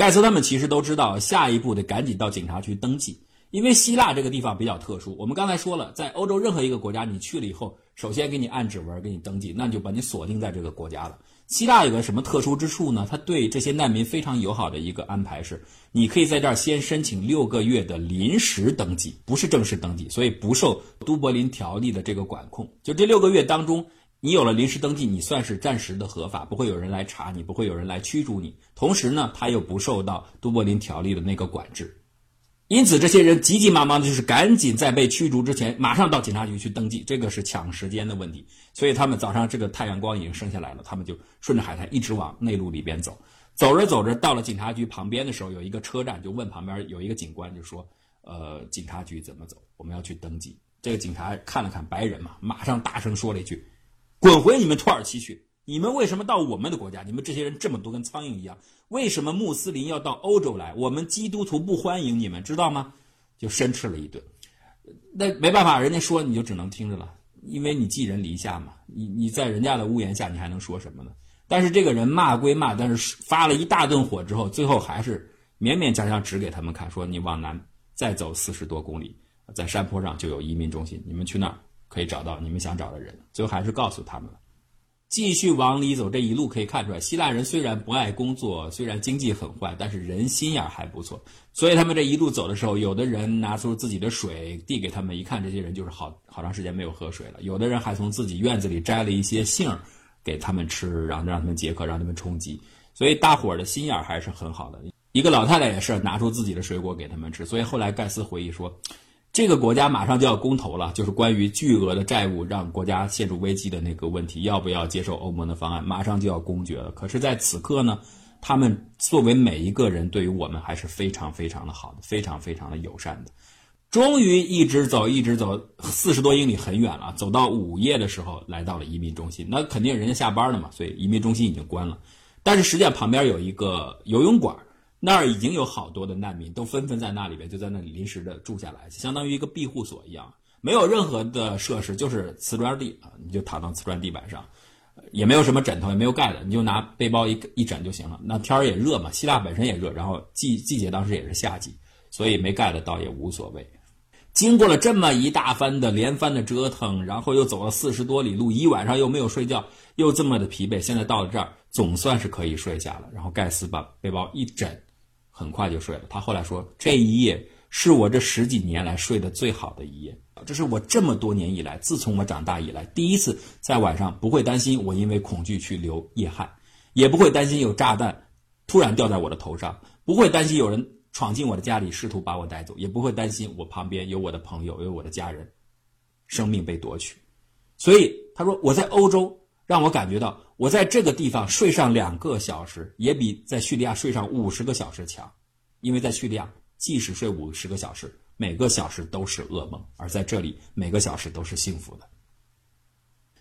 盖茨他们其实都知道，下一步得赶紧到警察局登记，因为希腊这个地方比较特殊。我们刚才说了，在欧洲任何一个国家，你去了以后，首先给你按指纹，给你登记，那就把你锁定在这个国家了。希腊有个什么特殊之处呢？它对这些难民非常友好的一个安排是，你可以在这儿先申请六个月的临时登记，不是正式登记，所以不受都柏林条例的这个管控。就这六个月当中，你有了临时登记，你算是暂时的合法，不会有人来查你，不会有人来驱逐你。同时呢，他又不受到都柏林条例的那个管制。因此，这些人急急忙忙的，就是赶紧在被驱逐之前，马上到警察局去登记。这个是抢时间的问题，所以他们早上这个太阳光已经升下来了，他们就顺着海滩一直往内陆里边走。走着走着，到了警察局旁边的时候，有一个车站，就问旁边有一个警官，就说：“呃，警察局怎么走？我们要去登记。”这个警察看了看白人嘛，马上大声说了一句：“滚回你们土耳其去！你们为什么到我们的国家？你们这些人这么多，跟苍蝇一样。”为什么穆斯林要到欧洲来？我们基督徒不欢迎你们，知道吗？就申斥了一顿。那没办法，人家说你就只能听着了，因为你寄人篱下嘛。你你在人家的屋檐下，你还能说什么呢？但是这个人骂归骂，但是发了一大顿火之后，最后还是勉勉强强指给他们看，说你往南再走四十多公里，在山坡上就有移民中心，你们去那儿可以找到你们想找的人。最后还是告诉他们了。继续往里走，这一路可以看出来，希腊人虽然不爱工作，虽然经济很坏，但是人心眼还不错。所以他们这一路走的时候，有的人拿出自己的水递给他们，一看这些人就是好好长时间没有喝水了。有的人还从自己院子里摘了一些杏儿给他们吃，然后让他们解渴，让他们充饥。所以大伙儿的心眼还是很好的。一个老太太也是拿出自己的水果给他们吃。所以后来盖斯回忆说。这个国家马上就要公投了，就是关于巨额的债务让国家陷入危机的那个问题，要不要接受欧盟的方案？马上就要公决了。可是，在此刻呢，他们作为每一个人，对于我们还是非常非常的好的，非常非常的友善的。终于一直走，一直走，四十多英里很远了。走到午夜的时候，来到了移民中心。那肯定人家下班了嘛，所以移民中心已经关了。但是实际上旁边有一个游泳馆。那儿已经有好多的难民都纷纷在那里边，就在那里临时的住下来，相当于一个庇护所一样，没有任何的设施，就是瓷砖地啊，你就躺到瓷砖地板上，也没有什么枕头，也没有盖的，你就拿背包一一枕就行了。那天儿也热嘛，希腊本身也热，然后季季节当时也是夏季，所以没盖的倒也无所谓。经过了这么一大番的连番的折腾，然后又走了四十多里路，一晚上又没有睡觉，又这么的疲惫，现在到了这儿总算是可以睡下了。然后盖斯把背包一枕。很快就睡了。他后来说：“这一夜是我这十几年来睡得最好的一夜，这是我这么多年以来，自从我长大以来第一次在晚上不会担心我因为恐惧去流夜汗，也不会担心有炸弹突然掉在我的头上，不会担心有人闯进我的家里试图把我带走，也不会担心我旁边有我的朋友有我的家人，生命被夺取。所以他说我在欧洲。”让我感觉到，我在这个地方睡上两个小时，也比在叙利亚睡上五十个小时强，因为在叙利亚，即使睡五十个小时，每个小时都是噩梦；而在这里，每个小时都是幸福的。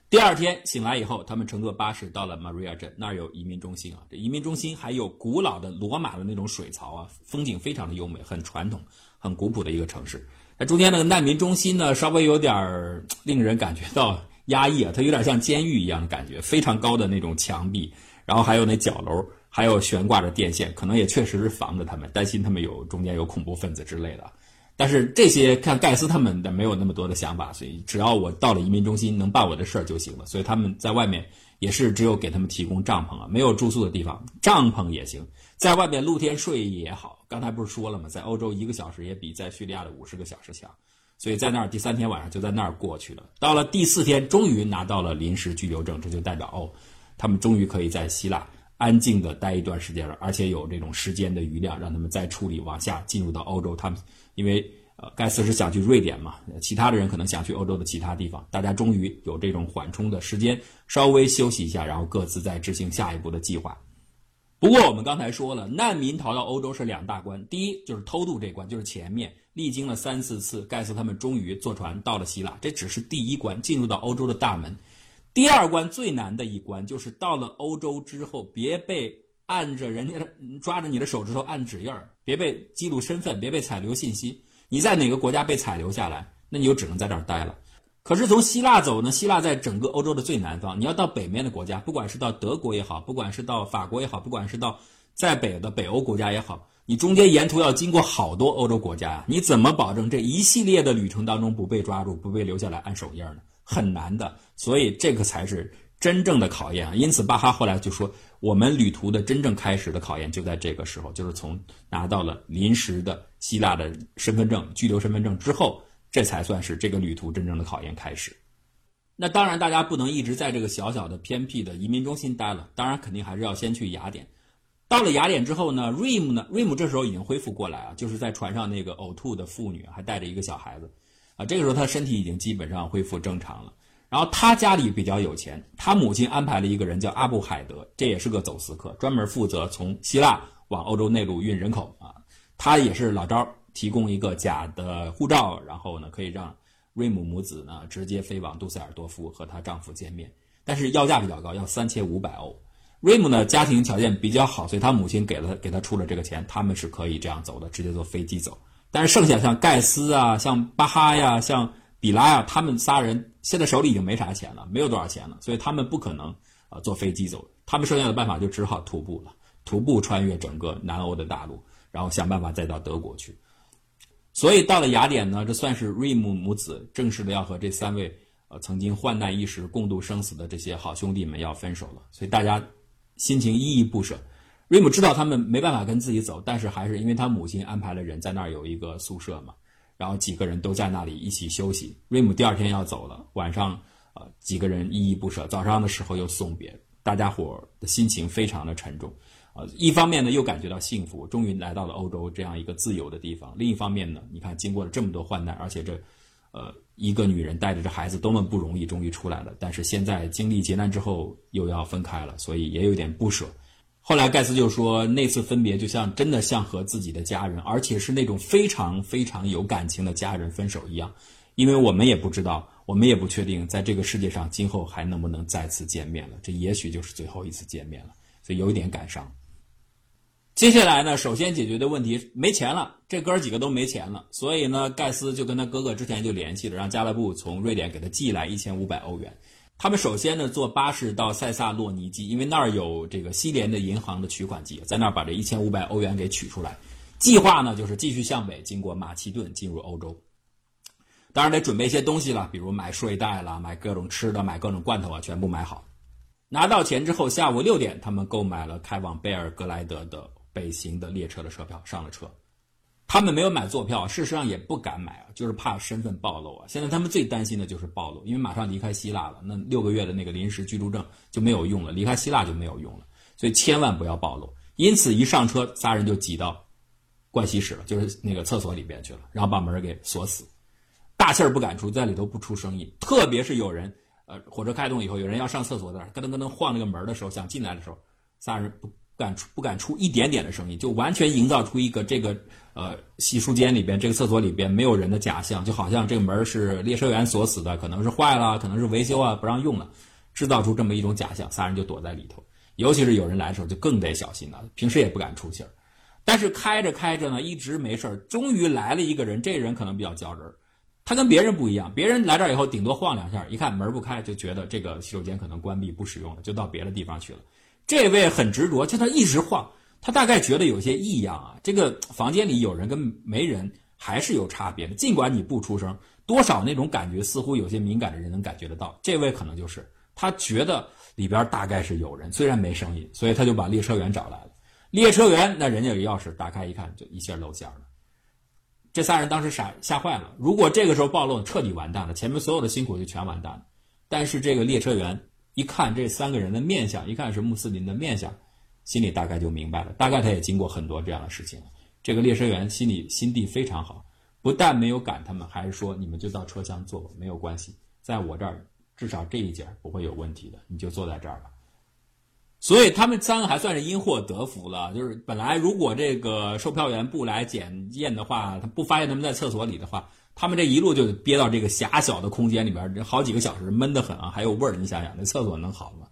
第二天醒来以后，他们乘坐巴士到了马瑞亚镇，那儿有移民中心啊。这移民中心还有古老的罗马的那种水槽啊，风景非常的优美，很传统、很古朴的一个城市。那中间那个难民中心呢，稍微有点儿令人感觉到。压抑啊，它有点像监狱一样的感觉，非常高的那种墙壁，然后还有那角楼，还有悬挂着电线，可能也确实是防着他们，担心他们有中间有恐怖分子之类的。但是这些看盖斯他们的没有那么多的想法，所以只要我到了移民中心能办我的事儿就行了。所以他们在外面也是只有给他们提供帐篷啊，没有住宿的地方，帐篷也行，在外面露天睡也好。刚才不是说了吗？在欧洲一个小时也比在叙利亚的五十个小时强。所以在那儿第三天晚上就在那儿过去了。到了第四天，终于拿到了临时居留证，这就代表哦，他们终于可以在希腊安静的待一段时间了，而且有这种时间的余量，让他们再处理往下进入到欧洲。他们因为呃盖茨是想去瑞典嘛，其他的人可能想去欧洲的其他地方，大家终于有这种缓冲的时间，稍微休息一下，然后各自再执行下一步的计划。不过我们刚才说了，难民逃到欧洲是两大关，第一就是偷渡这关，就是前面历经了三四次，盖茨他们终于坐船到了希腊，这只是第一关，进入到欧洲的大门。第二关最难的一关就是到了欧洲之后，别被按着人家抓着你的手指头按指印儿，别被记录身份，别被采留信息。你在哪个国家被采留下来，那你就只能在这儿待了。可是从希腊走呢？希腊在整个欧洲的最南方，你要到北面的国家，不管是到德国也好，不管是到法国也好，不管是到在北的北欧国家也好，你中间沿途要经过好多欧洲国家呀，你怎么保证这一系列的旅程当中不被抓住、不被留下来按手印呢？很难的，所以这个才是真正的考验啊。因此，巴哈后来就说，我们旅途的真正开始的考验就在这个时候，就是从拿到了临时的希腊的身份证、居留身份证之后，这才算是这个旅途真正的考验开始。那当然，大家不能一直在这个小小的偏僻的移民中心待了。当然，肯定还是要先去雅典。到了雅典之后呢，瑞姆呢，瑞姆这时候已经恢复过来啊，就是在船上那个呕吐的妇女，还带着一个小孩子，啊，这个时候他身体已经基本上恢复正常了。然后他家里比较有钱，他母亲安排了一个人叫阿布海德，这也是个走私客，专门负责从希腊往欧洲内陆运人口啊。他也是老招，提供一个假的护照，然后呢可以让。瑞姆母子呢，直接飞往杜塞尔多夫和她丈夫见面，但是要价比较高，要三千五百欧。瑞姆呢，家庭条件比较好，所以他母亲给了给他出了这个钱，他们是可以这样走的，直接坐飞机走。但是剩下像盖斯啊、像巴哈呀、像比拉呀，他们仨人现在手里已经没啥钱了，没有多少钱了，所以他们不可能啊坐飞机走。他们剩下的办法就只好徒步了，徒步穿越整个南欧的大陆，然后想办法再到德国去。所以到了雅典呢，这算是瑞姆母子正式的要和这三位呃曾经患难一时、共度生死的这些好兄弟们要分手了。所以大家心情依依不舍。瑞姆知道他们没办法跟自己走，但是还是因为他母亲安排了人在那儿有一个宿舍嘛，然后几个人都在那里一起休息。瑞姆第二天要走了，晚上呃几个人依依不舍，早上的时候又送别，大家伙的心情非常的沉重。一方面呢，又感觉到幸福，终于来到了欧洲这样一个自由的地方；另一方面呢，你看，经过了这么多患难，而且这，呃，一个女人带着这孩子多么不容易，终于出来了。但是现在经历劫难之后，又要分开了，所以也有点不舍。后来盖茨就说，那次分别就像真的像和自己的家人，而且是那种非常非常有感情的家人分手一样，因为我们也不知道，我们也不确定，在这个世界上今后还能不能再次见面了。这也许就是最后一次见面了，所以有一点感伤。接下来呢，首先解决的问题没钱了，这哥几个都没钱了，所以呢，盖斯就跟他哥哥之前就联系了，让加勒布从瑞典给他寄来一千五百欧元。他们首先呢坐巴士到塞萨洛尼基，因为那儿有这个西联的银行的取款机，在那儿把这一千五百欧元给取出来。计划呢就是继续向北，经过马其顿进入欧洲。当然得准备一些东西了，比如买睡袋啦，买各种吃的，买各种罐头啊，全部买好。拿到钱之后，下午六点，他们购买了开往贝尔格莱德的。北行的列车的车票上了车，他们没有买坐票，事实上也不敢买啊，就是怕身份暴露啊。现在他们最担心的就是暴露，因为马上离开希腊了，那六个月的那个临时居住证就没有用了，离开希腊就没有用了，所以千万不要暴露。因此一上车，仨人就挤到盥洗室了，就是那个厕所里边去了，然后把门给锁死，大气儿不敢出，在里头不出声音。特别是有人，呃，火车开动以后，有人要上厕所，在那咯噔咯噔晃那个门的时候，想进来的时候，仨人不。不敢出，不敢出一点点的声音，就完全营造出一个这个呃洗漱间里边、这个厕所里边没有人的假象，就好像这个门是列车员锁死的，可能是坏了，可能是维修啊不让用了，制造出这么一种假象，仨人就躲在里头。尤其是有人来的时候，就更得小心了，平时也不敢出气儿。但是开着开着呢，一直没事儿，终于来了一个人，这人可能比较较真儿，他跟别人不一样，别人来这儿以后顶多晃两下，一看门不开，就觉得这个洗手间可能关闭不使用了，就到别的地方去了。这位很执着，就他一直晃，他大概觉得有些异样啊。这个房间里有人跟没人还是有差别的，尽管你不出声，多少那种感觉似乎有些敏感的人能感觉得到。这位可能就是他觉得里边大概是有人，虽然没声音，所以他就把列车员找来了。列车员那人家有钥匙，打开一看就一下露馅了。这仨人当时傻吓坏了，如果这个时候暴露，彻底完蛋了，前面所有的辛苦就全完蛋了。但是这个列车员。一看这三个人的面相，一看是穆斯林的面相，心里大概就明白了。大概他也经过很多这样的事情。这个列车员心里心地非常好，不但没有赶他们，还是说你们就到车厢坐吧，没有关系，在我这儿至少这一节不会有问题的，你就坐在这儿吧。所以他们三个还算是因祸得福了。就是本来如果这个售票员不来检验的话，他不发现他们在厕所里的话。他们这一路就憋到这个狭小的空间里边，好几个小时，闷得很啊，还有味儿。你想想，那厕所能好吗？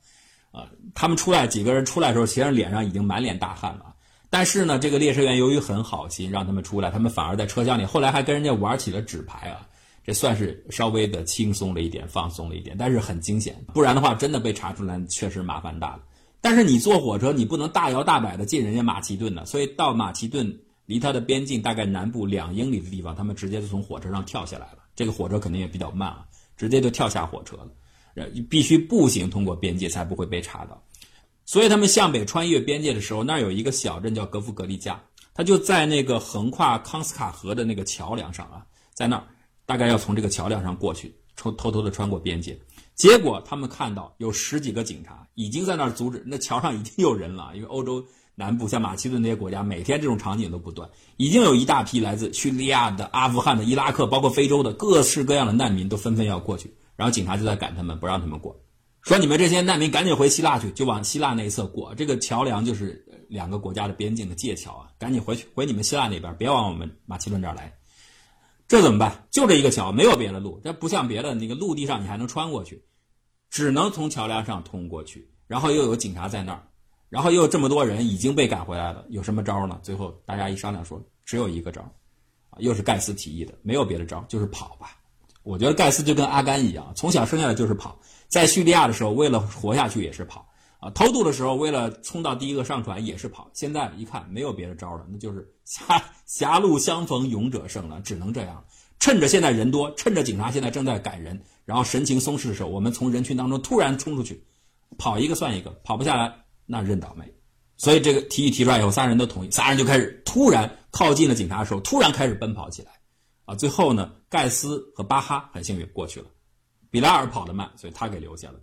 啊，他们出来几个人出来的时候，其实脸上已经满脸大汗了。但是呢，这个列车员由于很好心，让他们出来，他们反而在车厢里，后来还跟人家玩起了纸牌啊。这算是稍微的轻松了一点，放松了一点，但是很惊险。不然的话，真的被查出来，确实麻烦大了。但是你坐火车，你不能大摇大摆的进人家马其顿的，所以到马其顿离他的边境大概南部两英里的地方，他们直接就从火车上跳下来了。这个火车肯定也比较慢啊，直接就跳下火车了。必须步行通过边界才不会被查到。所以他们向北穿越边界的时候，那儿有一个小镇叫格夫格利加，他就在那个横跨康斯卡河的那个桥梁上啊，在那儿大概要从这个桥梁上过去，偷偷偷的穿过边界。结果他们看到有十几个警察已经在那儿阻止，那桥上已经有人了。因为欧洲南部像马其顿那些国家，每天这种场景都不断，已经有一大批来自叙利亚的、阿富汗的、伊拉克，包括非洲的各式各样的难民都纷纷要过去，然后警察就在赶他们，不让他们过，说你们这些难民赶紧回希腊去，就往希腊那一侧过。这个桥梁就是两个国家的边境的界桥啊，赶紧回去回你们希腊那边，别往我们马其顿这儿来。这怎么办？就这一个桥，没有别的路。这不像别的那个陆地上，你还能穿过去，只能从桥梁上通过去。然后又有警察在那儿，然后又这么多人已经被赶回来了，有什么招呢？最后大家一商量说，只有一个招，啊，又是盖斯提议的，没有别的招，就是跑吧。我觉得盖斯就跟阿甘一样，从小生下来就是跑，在叙利亚的时候，为了活下去也是跑。啊，偷渡的时候为了冲到第一个上船也是跑，现在一看没有别的招了，那就是狭 狭路相逢勇者胜了，只能这样。趁着现在人多，趁着警察现在正在赶人，然后神情松弛的时候，我们从人群当中突然冲出去，跑一个算一个，跑不下来那认倒霉。所以这个提议提出来以后，仨人都同意，仨人就开始突然靠近了警察的时候，突然开始奔跑起来。啊，最后呢，盖斯和巴哈很幸运过去了，比拉尔跑得慢，所以他给留下了。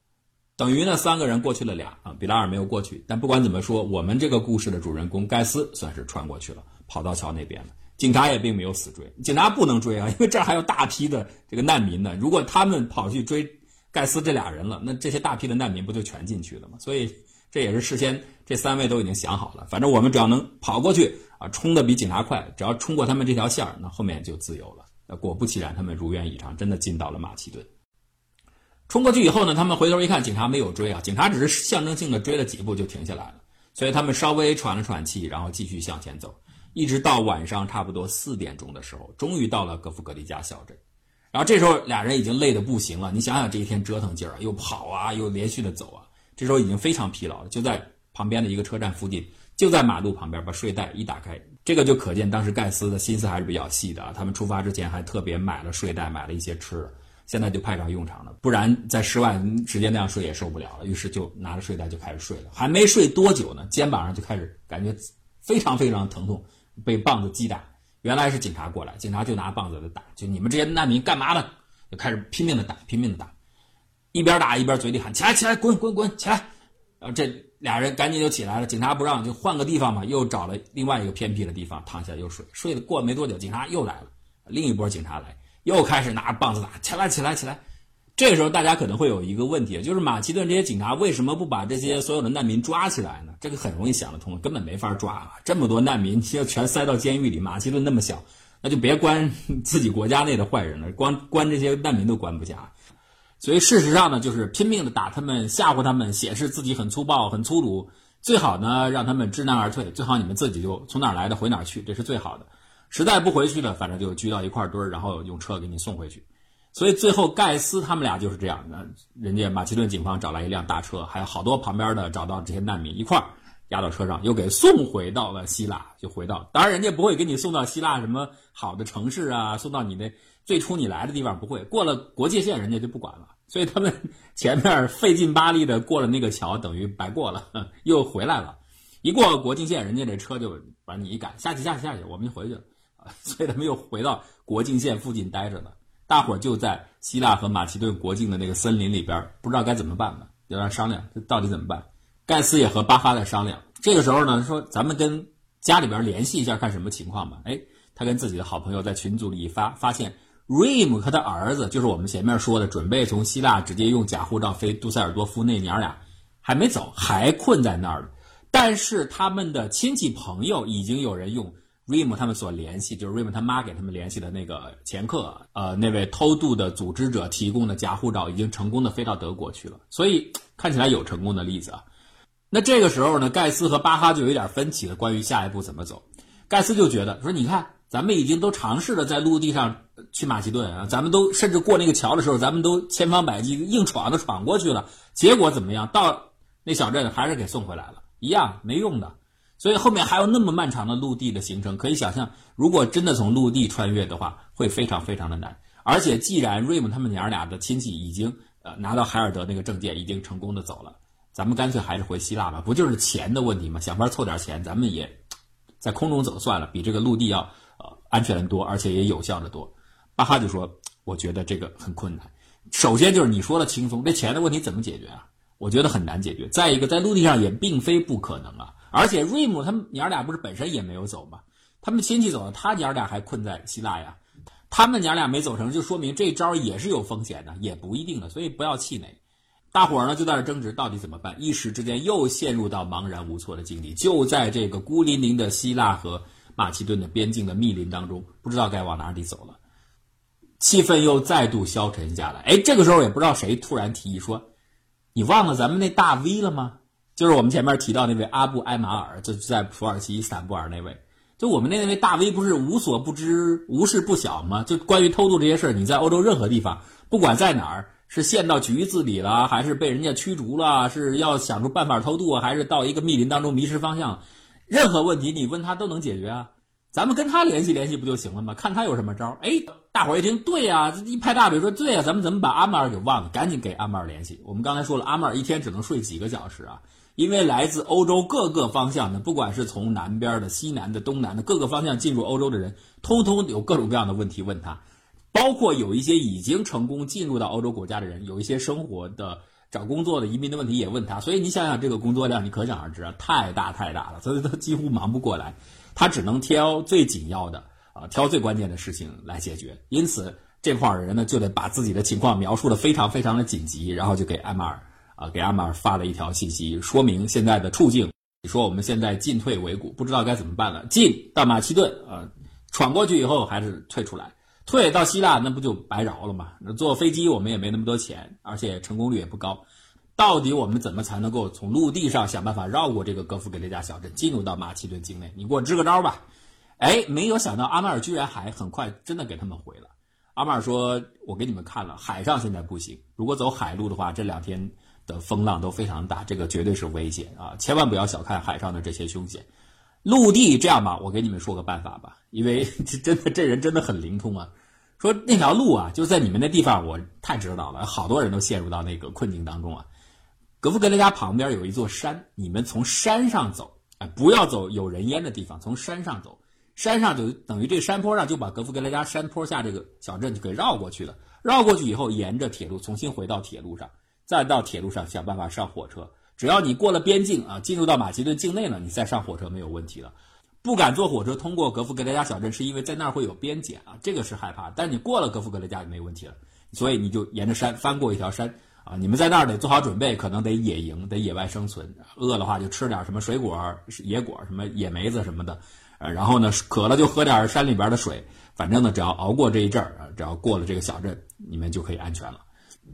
等于呢，三个人过去了俩啊，比拉尔没有过去。但不管怎么说，我们这个故事的主人公盖斯算是穿过去了，跑到桥那边了。警察也并没有死追，警察不能追啊，因为这儿还有大批的这个难民呢。如果他们跑去追盖斯这俩人了，那这些大批的难民不就全进去了吗？所以这也是事先这三位都已经想好了，反正我们只要能跑过去啊，冲的比警察快，只要冲过他们这条线儿，那后面就自由了。那果不其然，他们如愿以偿，真的进到了马其顿。冲过去以后呢，他们回头一看，警察没有追啊，警察只是象征性的追了几步就停下来了，所以他们稍微喘了喘气，然后继续向前走，一直到晚上差不多四点钟的时候，终于到了格夫格利加小镇。然后这时候俩人已经累得不行了，你想想这一天折腾劲儿啊，又跑啊，又连续的走啊，这时候已经非常疲劳了，就在旁边的一个车站附近，就在马路旁边把睡袋一打开，这个就可见当时盖斯的心思还是比较细的啊。他们出发之前还特别买了睡袋，买了一些吃的。现在就派上用场了，不然在室外直接那样睡也受不了了。于是就拿着睡袋就开始睡了，还没睡多久呢，肩膀上就开始感觉非常非常疼痛，被棒子击打。原来是警察过来，警察就拿棒子在打，就你们这些难民干嘛呢？就开始拼命的打，拼命的打，一边打一边嘴里喊起来起来，滚滚滚起来。然后这俩人赶紧就起来了，警察不让，就换个地方嘛，又找了另外一个偏僻的地方躺下又睡。睡了过没多久，警察又来了，另一波警察来。又开始拿着棒子打，起来，起来，起来！这个时候，大家可能会有一个问题，就是马其顿这些警察为什么不把这些所有的难民抓起来呢？这个很容易想得通，根本没法抓啊！这么多难民，要全塞到监狱里，马其顿那么小，那就别关自己国家内的坏人了，光关这些难民都关不下。所以事实上呢，就是拼命的打他们，吓唬他们，显示自己很粗暴、很粗鲁，最好呢让他们知难而退，最好你们自己就从哪儿来的回哪儿去，这是最好的。实在不回去了，反正就聚到一块堆儿，然后用车给你送回去。所以最后盖斯他们俩就是这样的，人家马其顿警方找来一辆大车，还有好多旁边的找到这些难民一块儿压到车上，又给送回到了希腊，就回到。当然，人家不会给你送到希腊什么好的城市啊，送到你的最初你来的地方不会。过了国界线，人家就不管了。所以他们 前面费劲巴力的过了那个桥，等于白过了，又回来了。一过国境线，人家这车就把你一赶，下去下去下去，我们就回去了。所以他们又回到国境线附近待着了。大伙儿就在希腊和马其顿国境的那个森林里边，不知道该怎么办呢？有点商量，这到底怎么办？盖斯也和巴哈在商量。这个时候呢，说咱们跟家里边联系一下，看什么情况吧。哎，他跟自己的好朋友在群组里一发，发现 Rim 和他儿子，就是我们前面说的，准备从希腊直接用假护照飞杜塞尔多夫那娘俩，还没走，还困在那儿但是他们的亲戚朋友已经有人用。Rim 他们所联系，就是 Rim 他妈给他们联系的那个前客，呃，那位偷渡的组织者提供的假护照，已经成功的飞到德国去了。所以看起来有成功的例子啊。那这个时候呢，盖斯和巴哈就有点分歧了，关于下一步怎么走。盖斯就觉得说，你看，咱们已经都尝试了在陆地上去马其顿啊，咱们都甚至过那个桥的时候，咱们都千方百计硬闯的闯过去了，结果怎么样？到那小镇还是给送回来了，一样没用的。所以后面还有那么漫长的陆地的行程，可以想象，如果真的从陆地穿越的话，会非常非常的难。而且，既然瑞姆他们娘俩的亲戚已经呃拿到海尔德那个证件，已经成功的走了，咱们干脆还是回希腊吧，不就是钱的问题吗？想法凑点钱，咱们也在空中走算了，比这个陆地要安全的多，而且也有效的多。巴哈就说：“我觉得这个很困难。首先就是你说的轻松，这钱的问题怎么解决啊？我觉得很难解决。再一个，在陆地上也并非不可能啊。”而且瑞姆他们娘俩不是本身也没有走吗？他们亲戚走了，他娘俩还困在希腊呀。他们娘俩没走成就说明这招也是有风险的，也不一定的。所以不要气馁。大伙儿呢就在这争执到底怎么办，一时之间又陷入到茫然无措的境地。就在这个孤零零的希腊和马其顿的边境的密林当中，不知道该往哪里走了。气氛又再度消沉下来。哎，这个时候也不知道谁突然提议说：“你忘了咱们那大 V 了吗？”就是我们前面提到那位阿布埃马尔，就在土耳其伊斯坦布尔那位。就我们那位大 V 不是无所不知、无事不晓吗？就关于偷渡这些事儿，你在欧洲任何地方，不管在哪儿，是陷到局子里了，还是被人家驱逐了，是要想出办法偷渡，还是到一个密林当中迷失方向，任何问题你问他都能解决啊。咱们跟他联系联系不就行了吗？看他有什么招。哎，大伙儿一听，对呀，一拍大腿说对呀，咱们怎么把阿马尔给忘了？赶紧给阿马尔联系。我们刚才说了，阿马尔一天只能睡几个小时啊。因为来自欧洲各个方向的，不管是从南边的、西南的、东南的各个方向进入欧洲的人，通通有各种各样的问题问他，包括有一些已经成功进入到欧洲国家的人，有一些生活的、找工作的、移民的问题也问他。所以你想想，这个工作量，你可想而知啊，太大太大了，所以他几乎忙不过来，他只能挑最紧要的啊，挑最关键的事情来解决。因此，这块的人呢，就得把自己的情况描述的非常非常的紧急，然后就给艾马尔。啊，给艾马尔发了一条信息，说明现在的处境。你说我们现在进退维谷，不知道该怎么办了。进到马其顿啊，闯过去以后还是退出来，退到希腊那不就白饶了吗？那坐飞机我们也没那么多钱，而且成功率也不高。到底我们怎么才能够从陆地上想办法绕过这个格夫格雷加小镇，进入到马其顿境内？你给我支个招吧。哎，没有想到阿马尔居然还很快真的给他们回了。阿马尔说：“我给你们看了，海上现在不行，如果走海路的话，这两天。”的风浪都非常大，这个绝对是危险啊！千万不要小看海上的这些凶险。陆地这样吧，我给你们说个办法吧，因为这真的这人真的很灵通啊。说那条路啊，就在你们那地方，我太知道了，好多人都陷入到那个困境当中啊。格夫格雷加旁边有一座山，你们从山上走，哎，不要走有人烟的地方，从山上走，山上就等于这山坡上就把格夫格雷加山坡下这个小镇就给绕过去了。绕过去以后，沿着铁路重新回到铁路上。再到铁路上想办法上火车，只要你过了边境啊，进入到马其顿境内了，你再上火车没有问题了。不敢坐火车通过格夫格雷加小镇，是因为在那儿会有边检啊，这个是害怕。但你过了格夫格雷加就没问题了，所以你就沿着山翻过一条山啊。你们在那儿得做好准备，可能得野营，得野外生存。饿的话就吃点什么水果、野果，什么野梅子什么的。呃，然后呢，渴了就喝点山里边的水。反正呢，只要熬过这一阵儿啊，只要过了这个小镇，你们就可以安全了。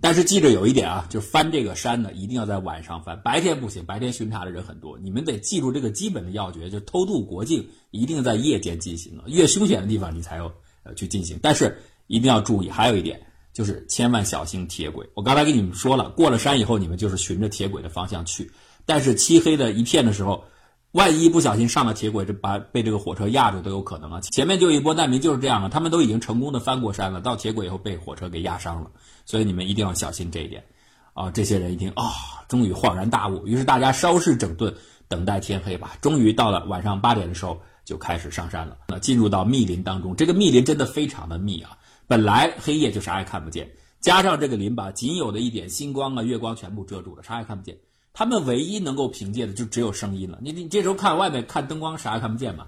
但是记着有一点啊，就是翻这个山呢，一定要在晚上翻，白天不行。白天巡查的人很多，你们得记住这个基本的要诀，就偷渡国境一定在夜间进行，越凶险的地方你才要呃去进行。但是一定要注意，还有一点就是千万小心铁轨。我刚才跟你们说了，过了山以后，你们就是循着铁轨的方向去。但是漆黑的一片的时候。万一不小心上了铁轨，这把被这个火车压住都有可能啊！前面就一波难民就是这样啊，他们都已经成功的翻过山了，到铁轨以后被火车给压伤了，所以你们一定要小心这一点。啊，这些人一听啊，终于恍然大悟，于是大家稍事整顿，等待天黑吧。终于到了晚上八点的时候，就开始上山了。那进入到密林当中，这个密林真的非常的密啊，本来黑夜就啥也看不见，加上这个林把仅有的一点星光啊、月光全部遮住了，啥也看不见。他们唯一能够凭借的就只有声音了。你你这时候看外面看灯光啥也看不见嘛？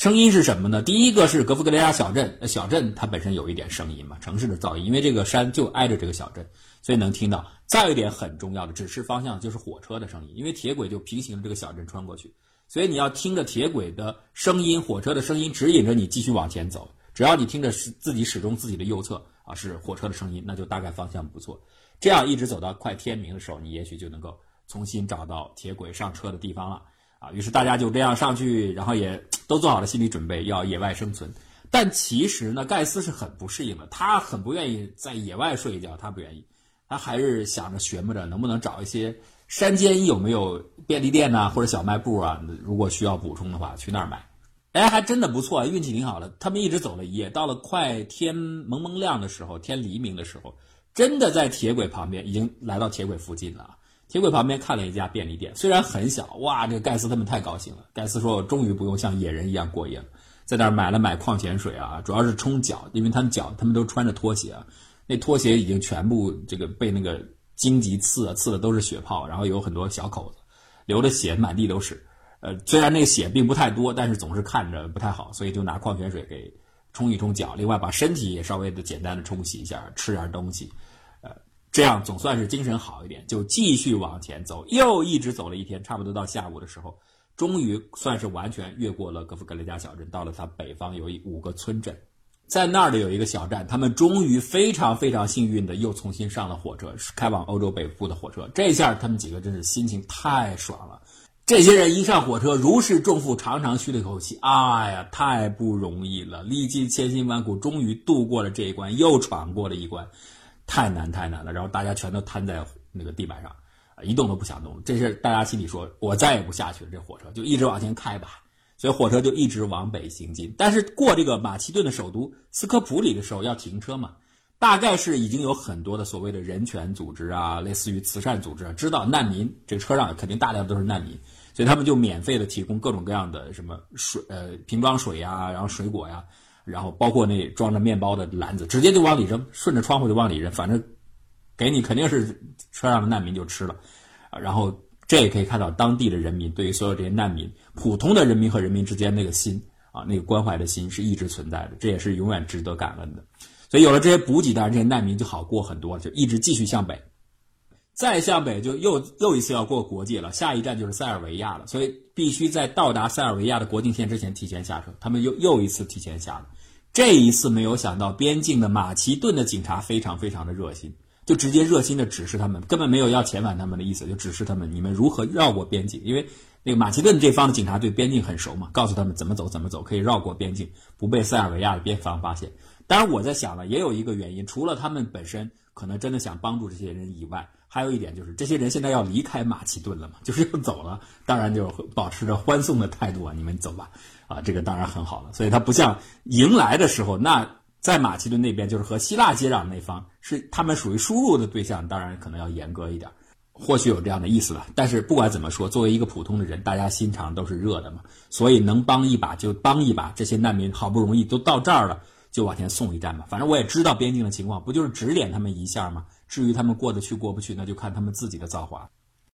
声音是什么呢？第一个是格夫格雷亚小镇，小镇它本身有一点声音嘛，城市的噪音，因为这个山就挨着这个小镇，所以能听到。再有一点很重要的指示方向就是火车的声音，因为铁轨就平行这个小镇穿过去，所以你要听着铁轨的声音、火车的声音指引着你继续往前走。只要你听着是自己始终自己的右侧啊是火车的声音，那就大概方向不错。这样一直走到快天明的时候，你也许就能够。重新找到铁轨上车的地方了啊！于是大家就这样上去，然后也都做好了心理准备，要野外生存。但其实呢，盖斯是很不适应的，他很不愿意在野外睡一觉，他不愿意，他还是想着寻摸着能不能找一些山间有没有便利店呐，或者小卖部啊？如果需要补充的话，去那儿买。哎，还真的不错，运气挺好的。他们一直走了一夜，到了快天蒙蒙亮的时候，天黎明的时候，真的在铁轨旁边，已经来到铁轨附近了。铁轨旁边看了一家便利店，虽然很小，哇，这个盖斯他们太高兴了。盖斯说：“我终于不用像野人一样过夜了，在那儿买了买矿泉水啊，主要是冲脚，因为他们脚他们都穿着拖鞋，那拖鞋已经全部这个被那个荆棘刺啊，刺的都是血泡，然后有很多小口子，流的血满地都是。”呃，虽然那个血并不太多，但是总是看着不太好，所以就拿矿泉水给冲一冲脚，另外把身体也稍微的简单的冲洗一下，吃点东西，这样总算是精神好一点，就继续往前走，又一直走了一天，差不多到下午的时候，终于算是完全越过了格夫格雷加小镇，到了它北方有一五个村镇，在那儿的有一个小站，他们终于非常非常幸运的又重新上了火车，开往欧洲北部的火车，这下他们几个真是心情太爽了。这些人一上火车，如释重负，长长吁了一口气。哎呀，太不容易了，历尽千辛万苦，终于度过了这一关，又闯过了一关，太难太难了。然后大家全都瘫在那个地板上，一动都不想动。这是大家心里说：“我再也不下去了。”这火车就一直往前开吧。所以火车就一直往北行进。但是过这个马其顿的首都斯科普里的时候要停车嘛？大概是已经有很多的所谓的人权组织啊，类似于慈善组织啊，知道难民这个车上肯定大量都是难民。所以他们就免费的提供各种各样的什么水呃瓶装水呀，然后水果呀，然后包括那装着面包的篮子，直接就往里扔，顺着窗户就往里扔，反正给你肯定是车上的难民就吃了，然后这也可以看到当地的人民对于所有这些难民，普通的人民和人民之间那个心啊，那个关怀的心是一直存在的，这也是永远值得感恩的。所以有了这些补给，当然这些难民就好过很多，就一直继续向北。再向北就又又一次要过国界了，下一站就是塞尔维亚了，所以必须在到达塞尔维亚的国境线之前提前下车。他们又又一次提前下了，这一次没有想到边境的马其顿的警察非常非常的热心，就直接热心的指示他们，根本没有要遣返他们的意思，就指示他们你们如何绕过边境，因为那个马其顿这方的警察对边境很熟嘛，告诉他们怎么走怎么走可以绕过边境，不被塞尔维亚的边防发现。当然我在想了，也有一个原因，除了他们本身可能真的想帮助这些人以外。还有一点就是，这些人现在要离开马其顿了嘛，就是要走了，当然就保持着欢送的态度啊，你们走吧，啊，这个当然很好了。所以他不像迎来的时候，那在马其顿那边就是和希腊接壤那方是他们属于输入的对象，当然可能要严格一点，或许有这样的意思吧。但是不管怎么说，作为一个普通的人，大家心肠都是热的嘛，所以能帮一把就帮一把。这些难民好不容易都到这儿了，就往前送一站吧。反正我也知道边境的情况，不就是指点他们一下吗？至于他们过得去过不去，那就看他们自己的造化。